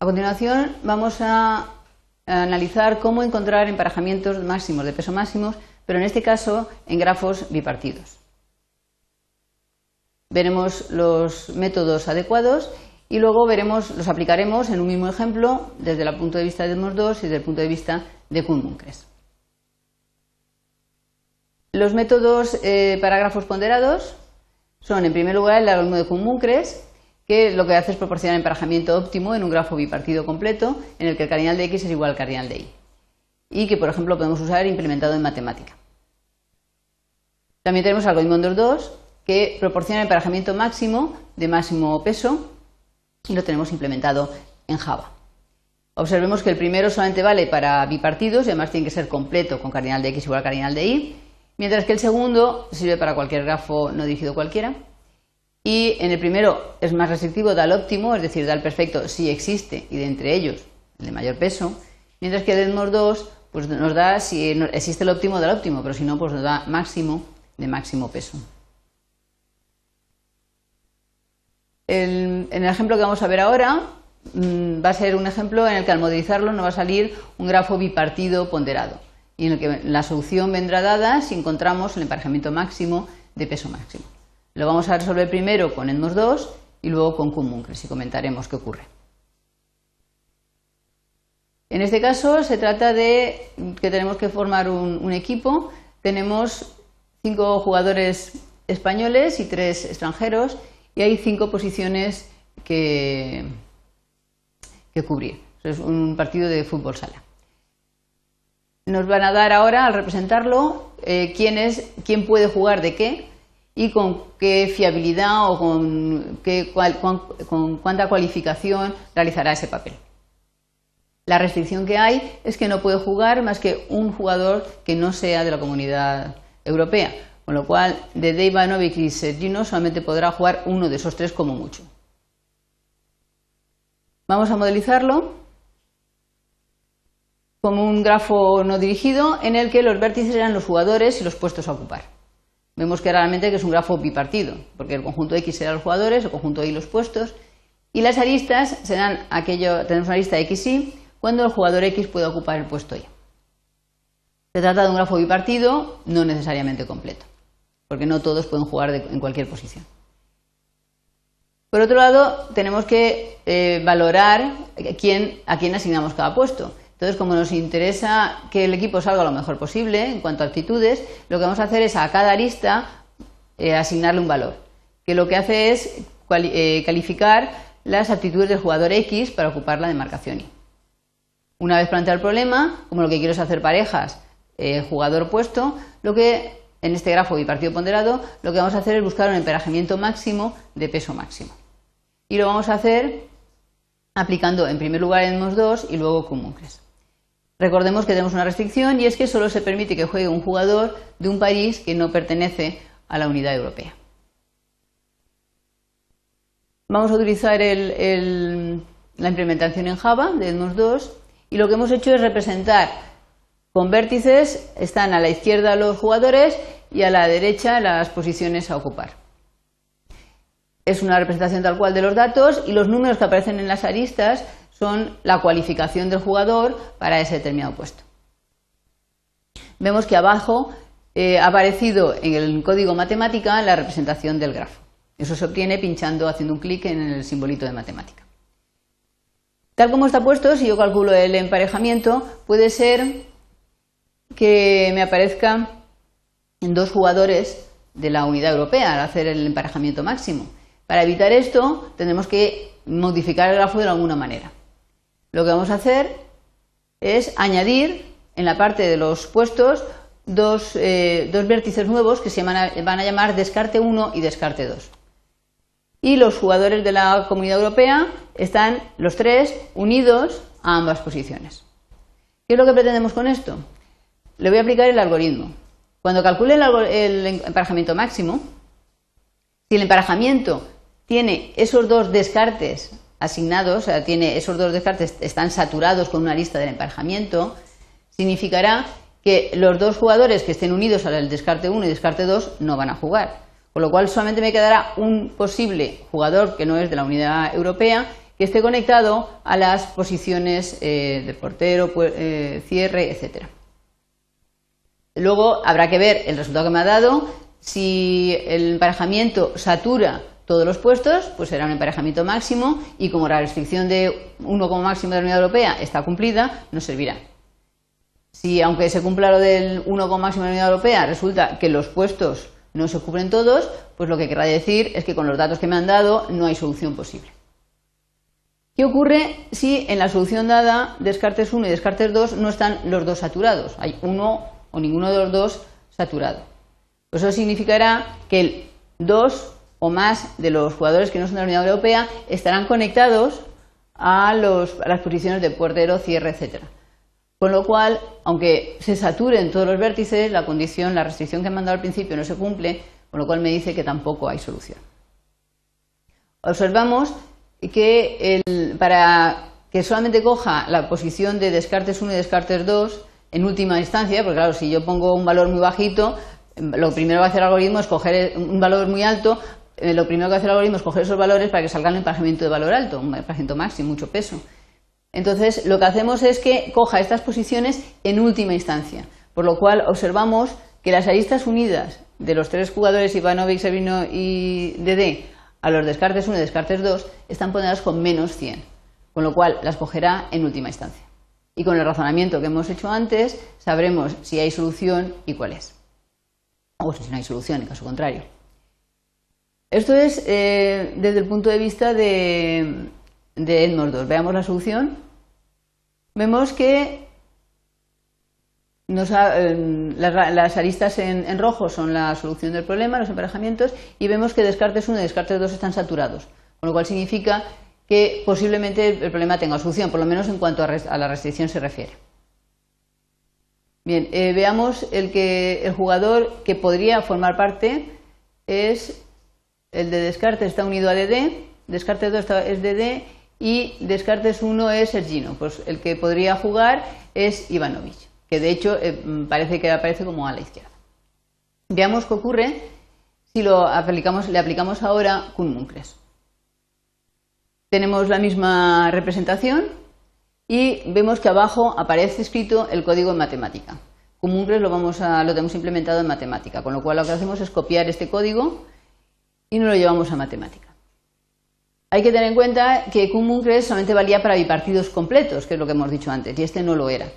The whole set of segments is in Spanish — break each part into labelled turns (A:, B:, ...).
A: A continuación vamos a analizar cómo encontrar emparejamientos máximos de peso máximos, pero en este caso en grafos bipartidos. Veremos los métodos adecuados y luego veremos, los aplicaremos en un mismo ejemplo desde el punto de vista de Edmonds 2 y desde el punto de vista de Kuhn-Munkres. Los métodos eh, para grafos ponderados son, en primer lugar, el algoritmo de Kuhn-Munkres, que lo que hace es proporcionar emparejamiento óptimo en un grafo bipartido completo en el que el cardinal de x es igual al cardinal de y. Y que, por ejemplo, podemos usar implementado en matemática. También tenemos algoritmo 2, que proporciona emparejamiento máximo de máximo peso y lo tenemos implementado en Java. Observemos que el primero solamente vale para bipartidos y además tiene que ser completo con cardinal de x igual a cardinal de y, mientras que el segundo sirve para cualquier grafo no dirigido cualquiera. Y en el primero es más restrictivo, da el óptimo, es decir, da el perfecto si existe y de entre ellos el de mayor peso, mientras que Edmos 2 pues nos da si existe el óptimo, da el óptimo, pero si no, pues nos da máximo de máximo peso. en el ejemplo que vamos a ver ahora mm, va a ser un ejemplo en el que al modelizarlo nos va a salir un grafo bipartido ponderado y en el que la solución vendrá dada si encontramos el emparejamiento máximo de peso máximo. Lo vamos a resolver primero con ENMOS 2 y luego con Kuhn-Munkres y comentaremos qué ocurre. En este caso se trata de que tenemos que formar un equipo. Tenemos cinco jugadores españoles y tres extranjeros y hay cinco posiciones que, cubrir. Es un partido de fútbol sala. Nos van a dar ahora, al representarlo, eh, quién, es, quién puede jugar de qué y con qué fiabilidad o con, qué, cuánta cualificación realizará ese papel. La restricción que hay es que no puede jugar más que un jugador que no sea de la comunidad europea. Con lo cual, de Dave Ivanovic y Sergino solamente podrá jugar uno de esos tres como mucho. Vamos a modelizarlo como un grafo no dirigido en el que los vértices eran los jugadores y los puestos a ocupar. Vemos claramente que es un grafo bipartido, porque el conjunto X será los jugadores, el conjunto Y los puestos, y las aristas serán aquello, tenemos una arista X y cuando el jugador X puede ocupar el puesto Y. Se trata de un grafo bipartido, no necesariamente completo porque no todos pueden jugar en cualquier posición. Por otro lado, tenemos que eh, valorar a quién asignamos cada puesto. Entonces, como nos interesa que el equipo salga lo mejor posible en cuanto a actitudes, lo que vamos a hacer es a cada arista eh, asignarle un valor, que lo que hace es eh, calificar las actitudes del jugador X para ocupar la demarcación Y. Una vez planteado el problema, como lo que quiero es hacer parejas jugador opuesto, lo que en este grafo bipartido ponderado, lo que vamos a hacer es buscar un emparejamiento máximo de peso máximo. Y lo vamos a hacer aplicando en primer lugar ENMOS 2 y luego Cumuncres. Recordemos que tenemos una restricción y es que solo se permite que juegue un jugador de un país que no pertenece a la unidad europea. Vamos a utilizar la implementación en Java de ENMOS 2 y lo que hemos hecho es representar con vértices están a la izquierda los jugadores y a la derecha las posiciones a ocupar. Es una representación tal cual de los datos y los números que aparecen en las aristas son la cualificación del jugador para ese determinado puesto. Vemos que abajo eh, ha aparecido en el código matemática la representación del grafo. Eso se obtiene pinchando, haciendo un clic en el simbolito de matemática. Tal como está puesto, si yo calculo el emparejamiento, puede ser que me aparezcan dos jugadores de la unidad europea al hacer el emparejamiento máximo. Para evitar esto, tendremos que modificar el grafo de alguna manera. Lo que vamos a hacer es añadir en la parte de los puestos dos, eh, vértices nuevos que se van a, van a llamar descarte 1 y descarte 2. Y los jugadores de la comunidad europea están los tres unidos a ambas posiciones. ¿Qué es lo que pretendemos con esto? le voy a aplicar el algoritmo. Cuando calcule el, emparejamiento máximo, si el emparejamiento tiene esos dos descartes asignados, o sea, tiene esos dos descartes están saturados con una lista del emparejamiento, significará que los dos jugadores que estén unidos al descarte 1 y descarte 2 no van a jugar. Con lo cual solamente me quedará un posible jugador que no es de la unidad europea que esté conectado a las posiciones eh, de portero, eh, cierre, etc. Luego habrá que ver el resultado que me ha dado. Si el emparejamiento satura todos los puestos, pues será un emparejamiento máximo y como la restricción de 1 como máximo de la Unión Europea está cumplida, nos servirá. Si aunque se cumpla lo del 1 como máximo de la Unión Europea, resulta que los puestos no se cubren todos, pues lo que querrá decir es que con los datos que me han dado no hay solución posible. ¿Qué ocurre si en la solución dada Descartes 1 y Descartes 2 no están los dos saturados? Hay uno o ninguno de los dos saturado. Pues eso significará que el 2 o más de los jugadores que no son de la Unión Europea estarán conectados a, las posiciones de portero, cierre, etc. Con lo cual, aunque se saturen todos los vértices, la condición, la restricción que he mandado al principio no se cumple, con lo cual me dice que tampoco hay solución. Observamos que para que solamente coja la posición de Descartes 1 y Descartes 2 en última instancia, porque claro, si yo pongo un valor muy bajito, lo primero que va a hacer el algoritmo es coger un valor muy alto, lo primero que hace el algoritmo es coger esos valores para que salga un emparejamiento de valor alto, un emparejamiento máximo, mucho peso. Entonces, lo que hacemos es que coja estas posiciones en última instancia, por lo cual observamos que las aristas unidas de los tres jugadores Ivanovic, Servino y Dd a los descartes 1 y descartes 2 están ponderadas con menos 100, con lo cual las cogerá en última instancia. Y con el razonamiento que hemos hecho antes, sabremos si hay solución y cuál es. O si no hay solución, en caso contrario. Esto es eh, desde el punto de vista de, de Edmond 2. Veamos la solución. Vemos que eh, las, aristas en, rojo son la solución del problema, los emparejamientos, y vemos que Descartes 1 y Descartes 2 están saturados, con lo cual significa que posiblemente el problema tenga solución, por lo menos en cuanto a, la restricción se refiere. Bien, eh, veamos el, que, el jugador que podría formar parte es el de Descartes está unido a DD, Descartes 2 es DD y Descartes 1 es Sergino. Pues el que podría jugar es Ivanovich, que de hecho eh, parece que aparece como a la izquierda. Veamos qué ocurre si lo aplicamos, le aplicamos ahora Kuhn-Munkres. Tenemos la misma representación y vemos que abajo aparece escrito el código en matemática. Kuhn-Munkres lo, lo tenemos implementado en matemática, con lo cual lo que hacemos es copiar este código y no lo llevamos a matemática. Hay que tener en cuenta que Kuhn-Munkres solamente valía para bipartidos completos, que es lo que hemos dicho antes, y este no lo era.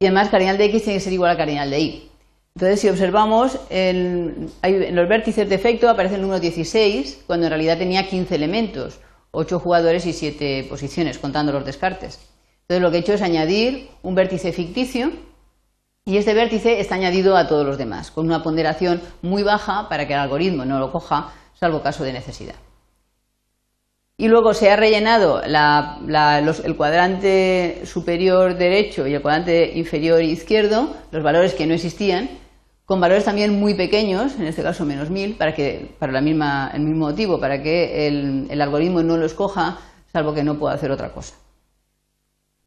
A: Y además, cardinal de x tiene que ser igual a cardinal de y. Entonces, si observamos, en, los vértices de efecto aparece el número 16, cuando en realidad tenía 15 elementos, 8 jugadores y 7 posiciones, contando los descartes. Entonces, lo que he hecho es añadir un vértice ficticio y este vértice está añadido a todos los demás, con una ponderación muy baja para que el algoritmo no lo coja, salvo caso de necesidad. Y luego se ha rellenado el cuadrante superior derecho y el cuadrante inferior izquierdo, los valores que no existían, con valores también muy pequeños, en este caso menos 1000, para que, para el mismo motivo, para que el, algoritmo no lo escoja, salvo que no pueda hacer otra cosa.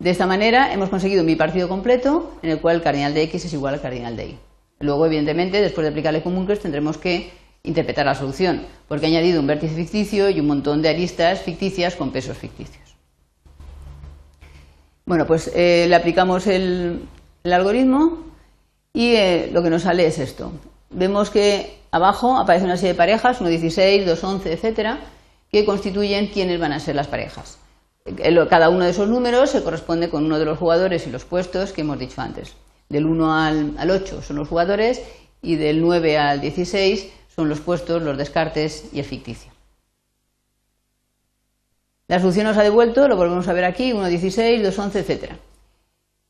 A: De esta manera hemos conseguido un bipartido completo en el cual el cardinal de x es igual al cardinal de y. Luego, evidentemente, después de aplicarle comuncres tendremos que interpretar la solución, porque he añadido un vértice ficticio y un montón de aristas ficticias con pesos ficticios. Bueno, pues eh, le aplicamos el, algoritmo y eh, lo que nos sale es esto. Vemos que abajo aparece una serie de parejas, 1, 16, 2, 11, etcétera, que constituyen quiénes van a ser las parejas. Cada uno de esos números se corresponde con uno de los jugadores y los puestos que hemos dicho antes. Del 1 al, 8 son los jugadores y del 9 al 16 son los puestos, los descartes y el ficticio. La solución nos ha devuelto, lo volvemos a ver aquí, 1, 16, 2, 11, etc.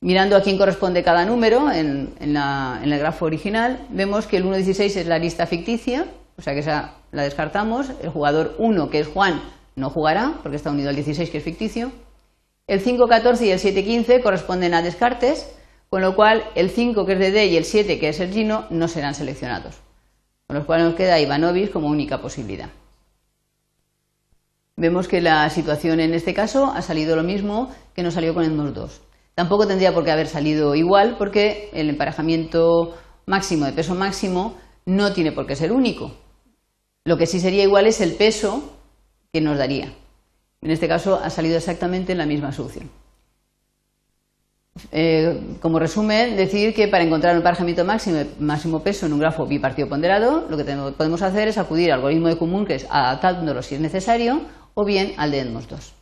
A: Mirando a quién corresponde cada número en, el grafo original, vemos que el 1, 16 es la lista ficticia, o sea que esa la descartamos. El jugador 1, que es Juan, no jugará porque está unido al 16 que es ficticio. El 5-14 y el 7-15 corresponden a descartes, con lo cual el 5 que es de D y el 7 que es el Gino no serán seleccionados. Con lo cual nos queda Ivanovic como única posibilidad. Vemos que la situación en este caso ha salido lo mismo que nos salió con el NOS 2. Tampoco tendría por qué haber salido igual porque el emparejamiento máximo de peso máximo no tiene por qué ser único. Lo que sí sería igual es el peso que nos daría. En este caso ha salido exactamente la misma solución. Eh, como resumen, decir que para encontrar un emparejamiento máximo, máximo peso en un grafo bipartido ponderado, lo que podemos hacer es acudir al algoritmo de común, que es adaptándolo si es necesario, o bien al de Edmonds 2.